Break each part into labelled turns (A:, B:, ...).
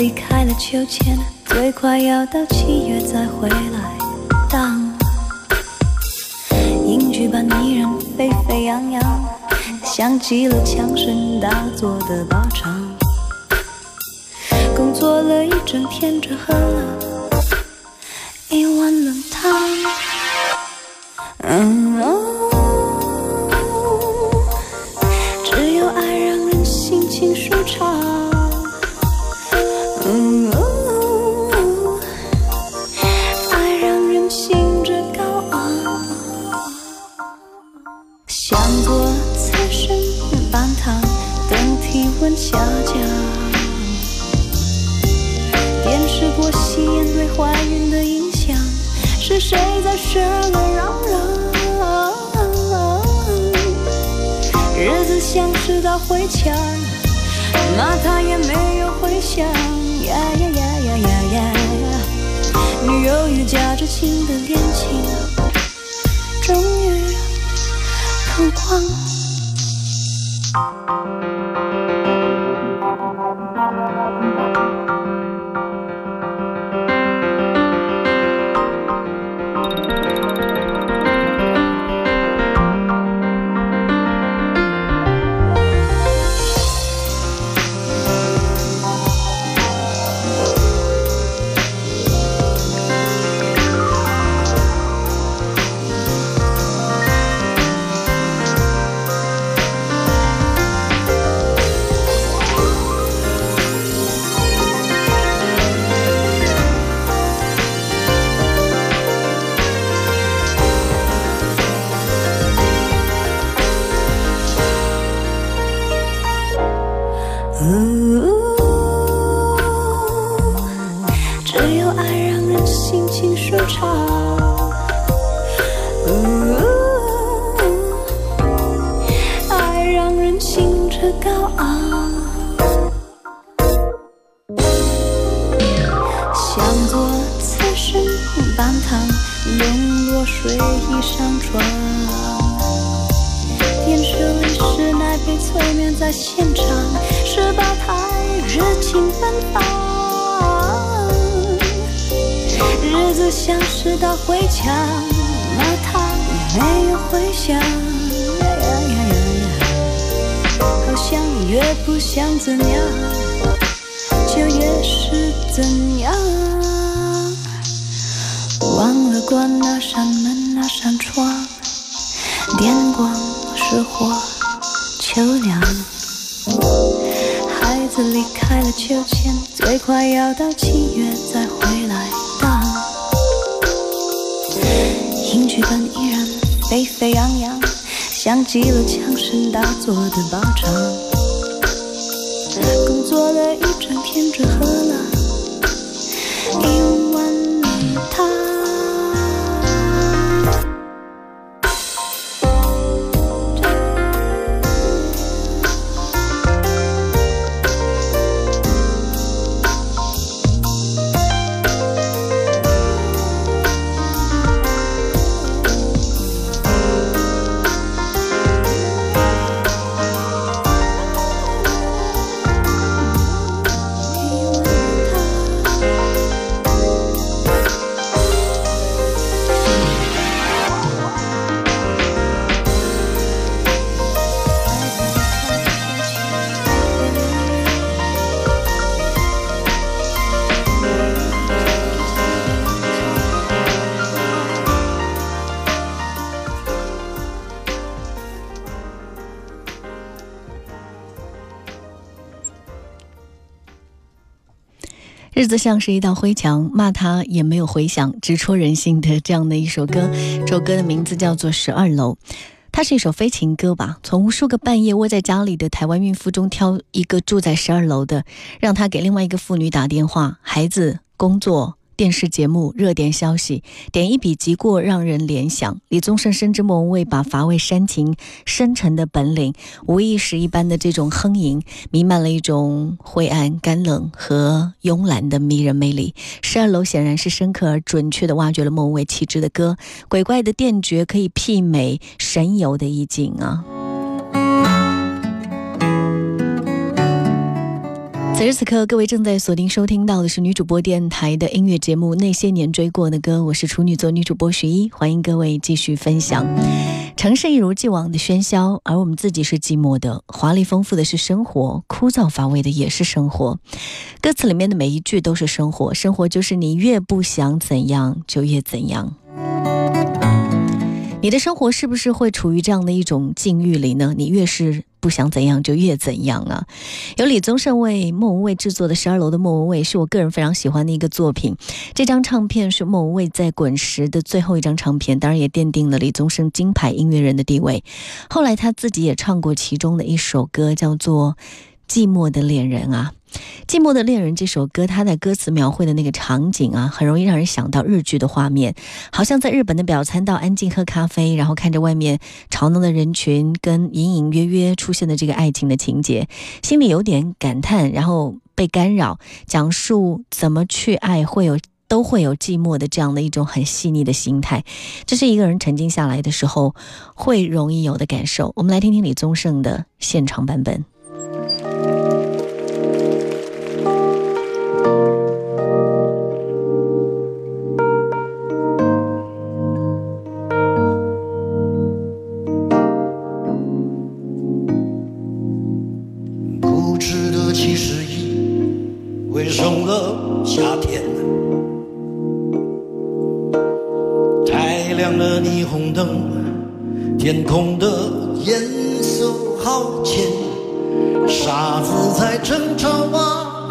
A: 离开了秋千，最快要到七月再回来。当英剧般依然沸沸扬扬，像极了枪声大作的靶场。工作了一整天，只喝了一碗冷汤。回墙，骂他也没有回响。呀呀呀呀呀呀！女友与夹着情的恋情，终于曝光。只有爱让人心情舒畅。哦，爱让人兴致高昂，像座此生半躺，用落水衣上床。电视里是奶被催眠在现场，十八台热情奔放，日子像是道回墙，骂他也没有回响。呀呀呀呀呀，好像越不想怎样，就越是怎样。忘了关那扇门，那扇窗。电光石火秋凉，孩子离开了秋千，最快要到七月再回来。当英剧般依然沸沸扬扬，像极了枪声大作的靶场。工作了一整天，只喝了
B: 日子像是一道灰墙，骂他也没有回响，直戳人心的这样的一首歌。这首歌的名字叫做《十二楼》，它是一首非情歌吧？从无数个半夜窝在家里的台湾孕妇中挑一个住在十二楼的，让她给另外一个妇女打电话，孩子工作。电视节目热点消息，点一笔即过，让人联想。李宗盛深知莫文蔚把乏味煽情深沉的本领，无意识一般的这种哼吟，弥漫了一种灰暗、干冷和慵懒的迷人魅力。十二楼显然是深刻而准确地挖掘了莫文蔚气质的歌，鬼怪的电绝可以媲美神游的意境啊。此时此刻，各位正在锁定收听到的是女主播电台的音乐节目《那些年追过的歌》，我是处女座女主播徐一，欢迎各位继续分享。城市一如既往的喧嚣，而我们自己是寂寞的。华丽丰富的是生活，枯燥乏味的也是生活。歌词里面的每一句都是生活，生活就是你越不想怎样，就越怎样。你的生活是不是会处于这样的一种境遇里呢？你越是不想怎样，就越怎样啊！由李宗盛为莫文蔚制作的《十二楼的莫文蔚》是我个人非常喜欢的一个作品。这张唱片是莫文蔚在滚石的最后一张唱片，当然也奠定了李宗盛金牌音乐人的地位。后来他自己也唱过其中的一首歌，叫做《寂寞的恋人》啊。《寂寞的恋人》这首歌，它在歌词描绘的那个场景啊，很容易让人想到日剧的画面，好像在日本的表参道安静喝咖啡，然后看着外面吵闹的人群，跟隐隐约约出现的这个爱情的情节，心里有点感叹，然后被干扰，讲述怎么去爱，会有都会有寂寞的这样的一种很细腻的心态，这是一个人沉静下来的时候会容易有的感受。我们来听听李宗盛的现场版本。
C: 的夏天太亮了霓虹灯，天空的颜色好浅，沙子在争吵啊，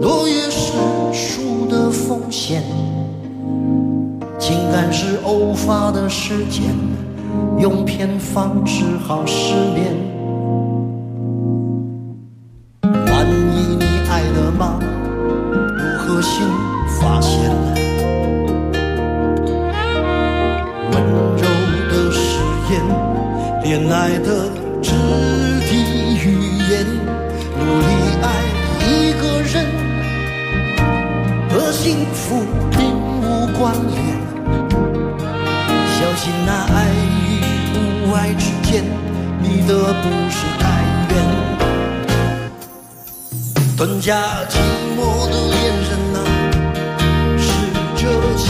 C: 落叶是树的风险，情感是偶发的事件，用偏方治好失眠。幸福并无关联。小心那爱与不爱之间，离得不是太远。吞下寂寞的恋人啊，是这心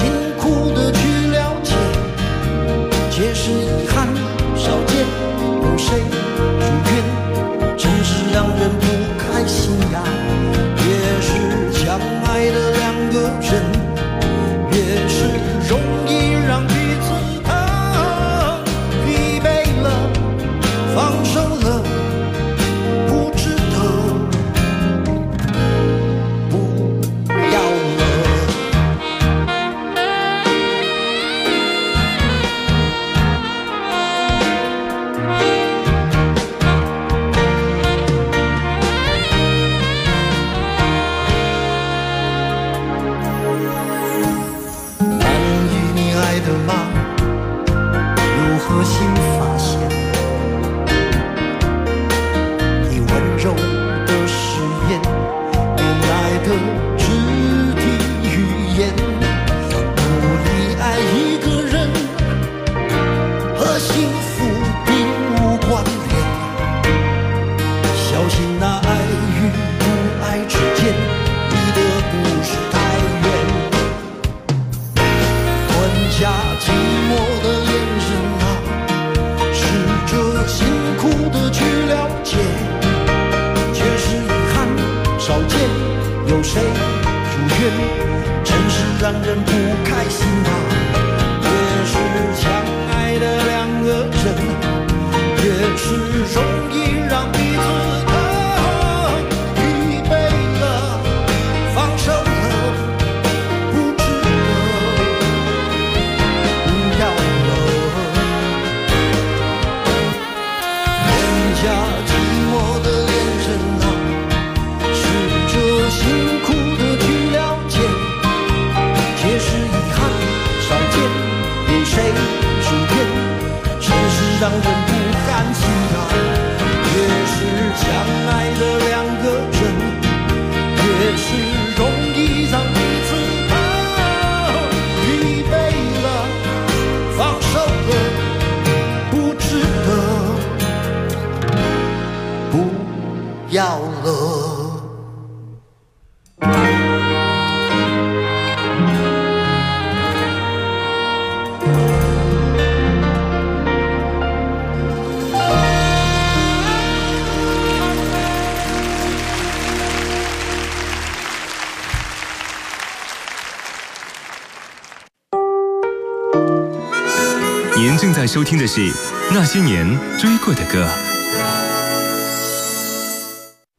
D: 您正在收听的是《那些年追过的歌》。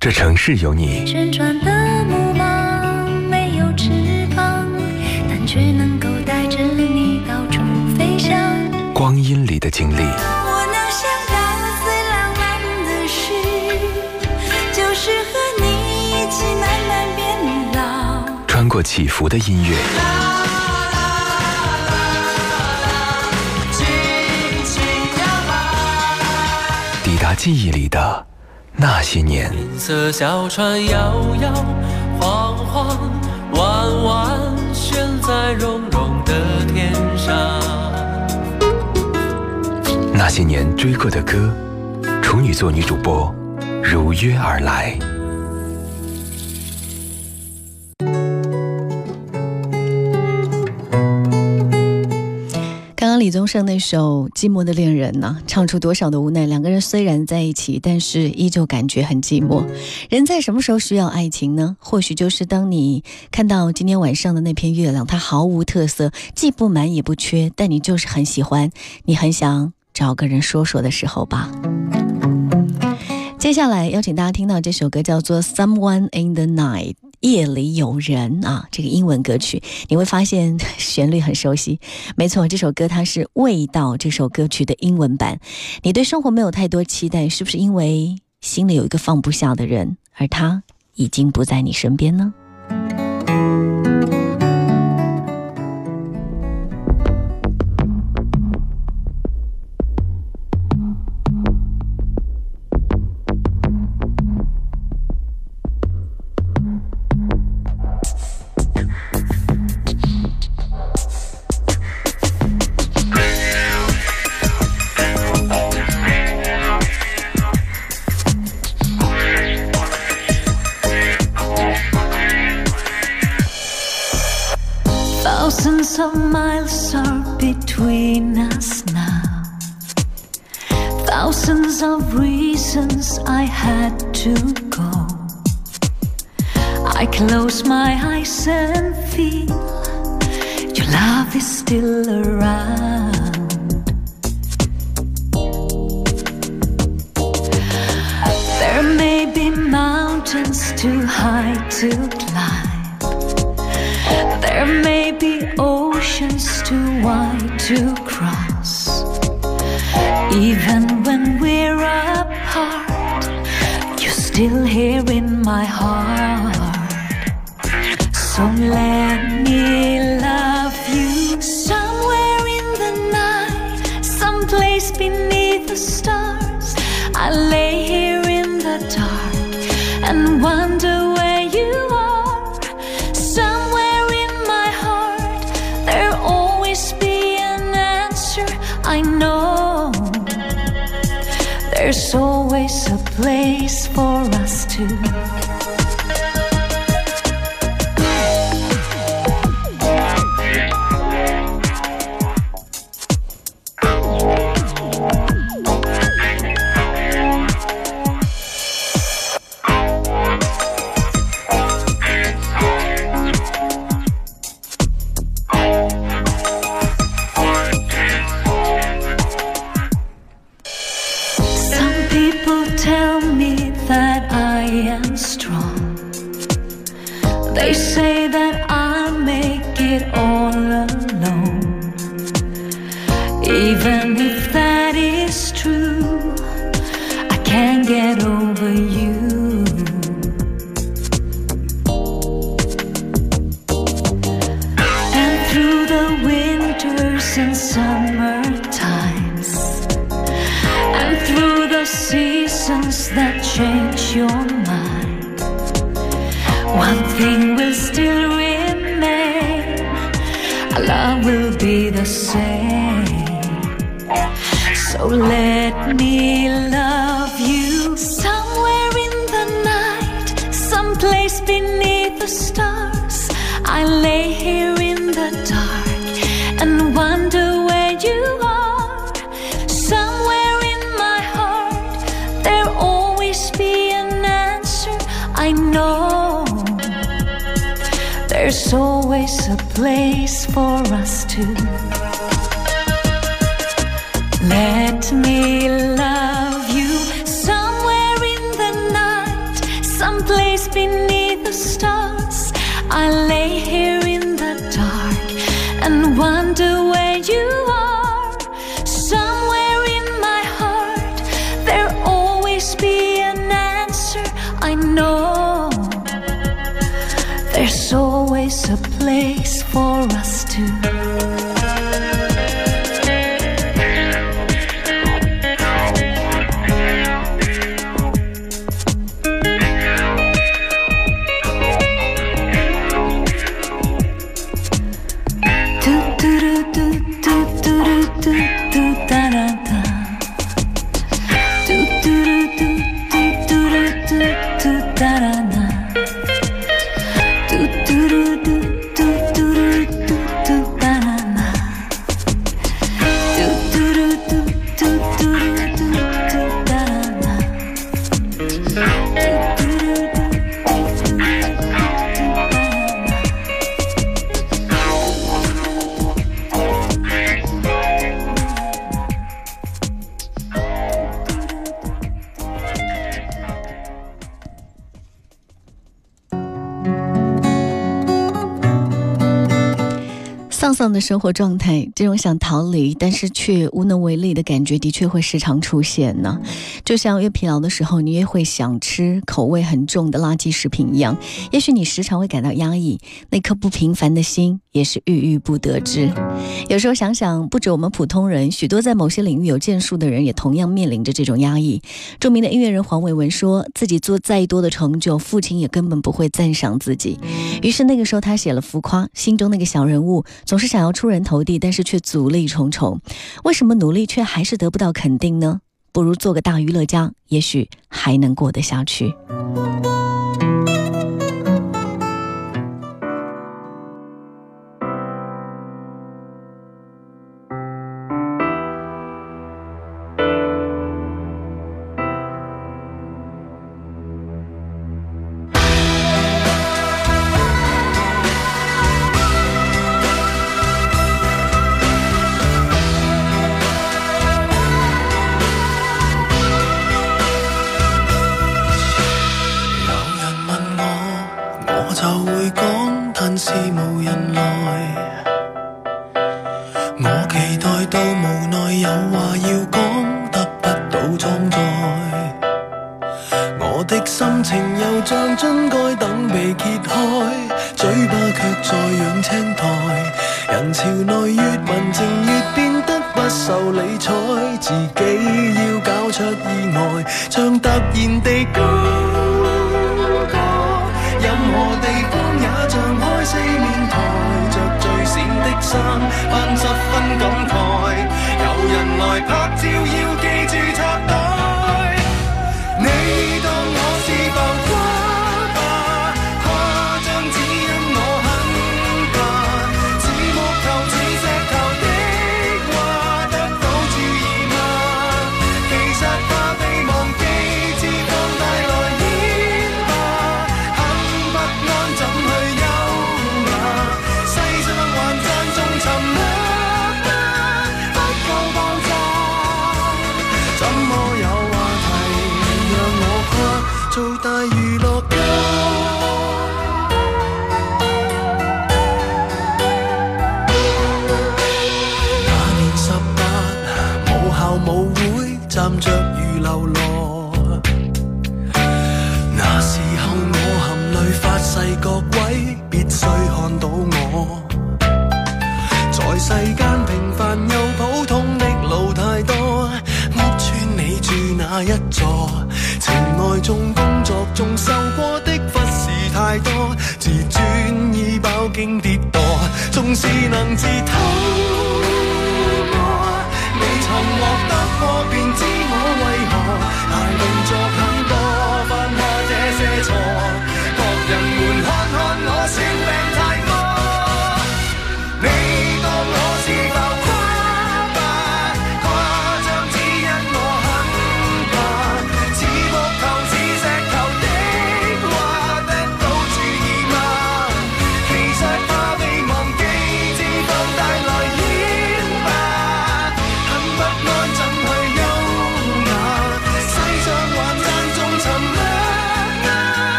D: 这城市有你，
E: 旋转的木马没有翅膀，但却能够带着你到处飞翔。
D: 光阴里的经历，
E: 我能想到最浪漫的事，就是和你一起慢慢变老。
D: 穿过起伏的音乐，记忆里的那些年。
F: 银色小船摇摇晃晃，弯弯悬在绒绒的天上。
D: 那些年追过的歌，处女座女主播如约而来。
B: 李宗盛那首《寂寞的恋人》呢，唱出多少的无奈。两个人虽然在一起，但是依旧感觉很寂寞。人在什么时候需要爱情呢？或许就是当你看到今天晚上的那片月亮，它毫无特色，既不满也不缺，但你就是很喜欢，你很想找个人说说的时候吧。接下来邀请大家听到这首歌，叫做《Someone in the Night》。夜里有人啊，这个英文歌曲，你会发现 旋律很熟悉。没错，这首歌它是《味道》这首歌曲的英文版。你对生活没有太多期待，是不是因为心里有一个放不下的人，而他已经不在你身边呢？
E: Thousands of miles are between us now. Thousands of reasons I had to go. I close my eyes and feel your love is still around. There may be mountains too high to climb. There may be to cross. Even when we're apart, you're still here in my heart. So let me there's always a place for us to. One thing will still remain. Our love will be the same. So let me love you somewhere in the night, someplace beneath the stars. I lay there's always a place for us to. Let me love you somewhere in the night, someplace beneath the stars. I lay here in the dark and wonder where you are.
B: 따라 나 生活状态，这种想逃离但是却无能为力的感觉，的确会时常出现呢。就像越疲劳的时候，你越会想吃口味很重的垃圾食品一样。也许你时常会感到压抑，那颗不平凡的心也是郁郁不得志。有时候想想，不止我们普通人，许多在某些领域有建树的人，也同样面临着这种压抑。著名的音乐人黄伟文说自己做再多的成就，父亲也根本不会赞赏自己。于是那个时候，他写了浮夸，心中那个小人物总是想要出人头地，但是却阻力重重。为什么努力却还是得不到肯定呢？不如做个大娱乐家，也许还能过得下去。
G: 衫，扮十分感慨。有人来拍照，要大娛樂家？那年十八，母校舞會站着如流羅。那時候我含淚發誓，各位必須看到我。在世間平凡又普通的路太多，屋村你住哪一座？情愛中仲受过的忽視太多，自尊已饱经跌堕，纵是能自偷摸，未曾获得过便知我为何排動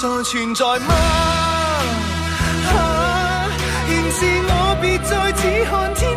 G: 在存在吗？啊，仍是我，别再只看天。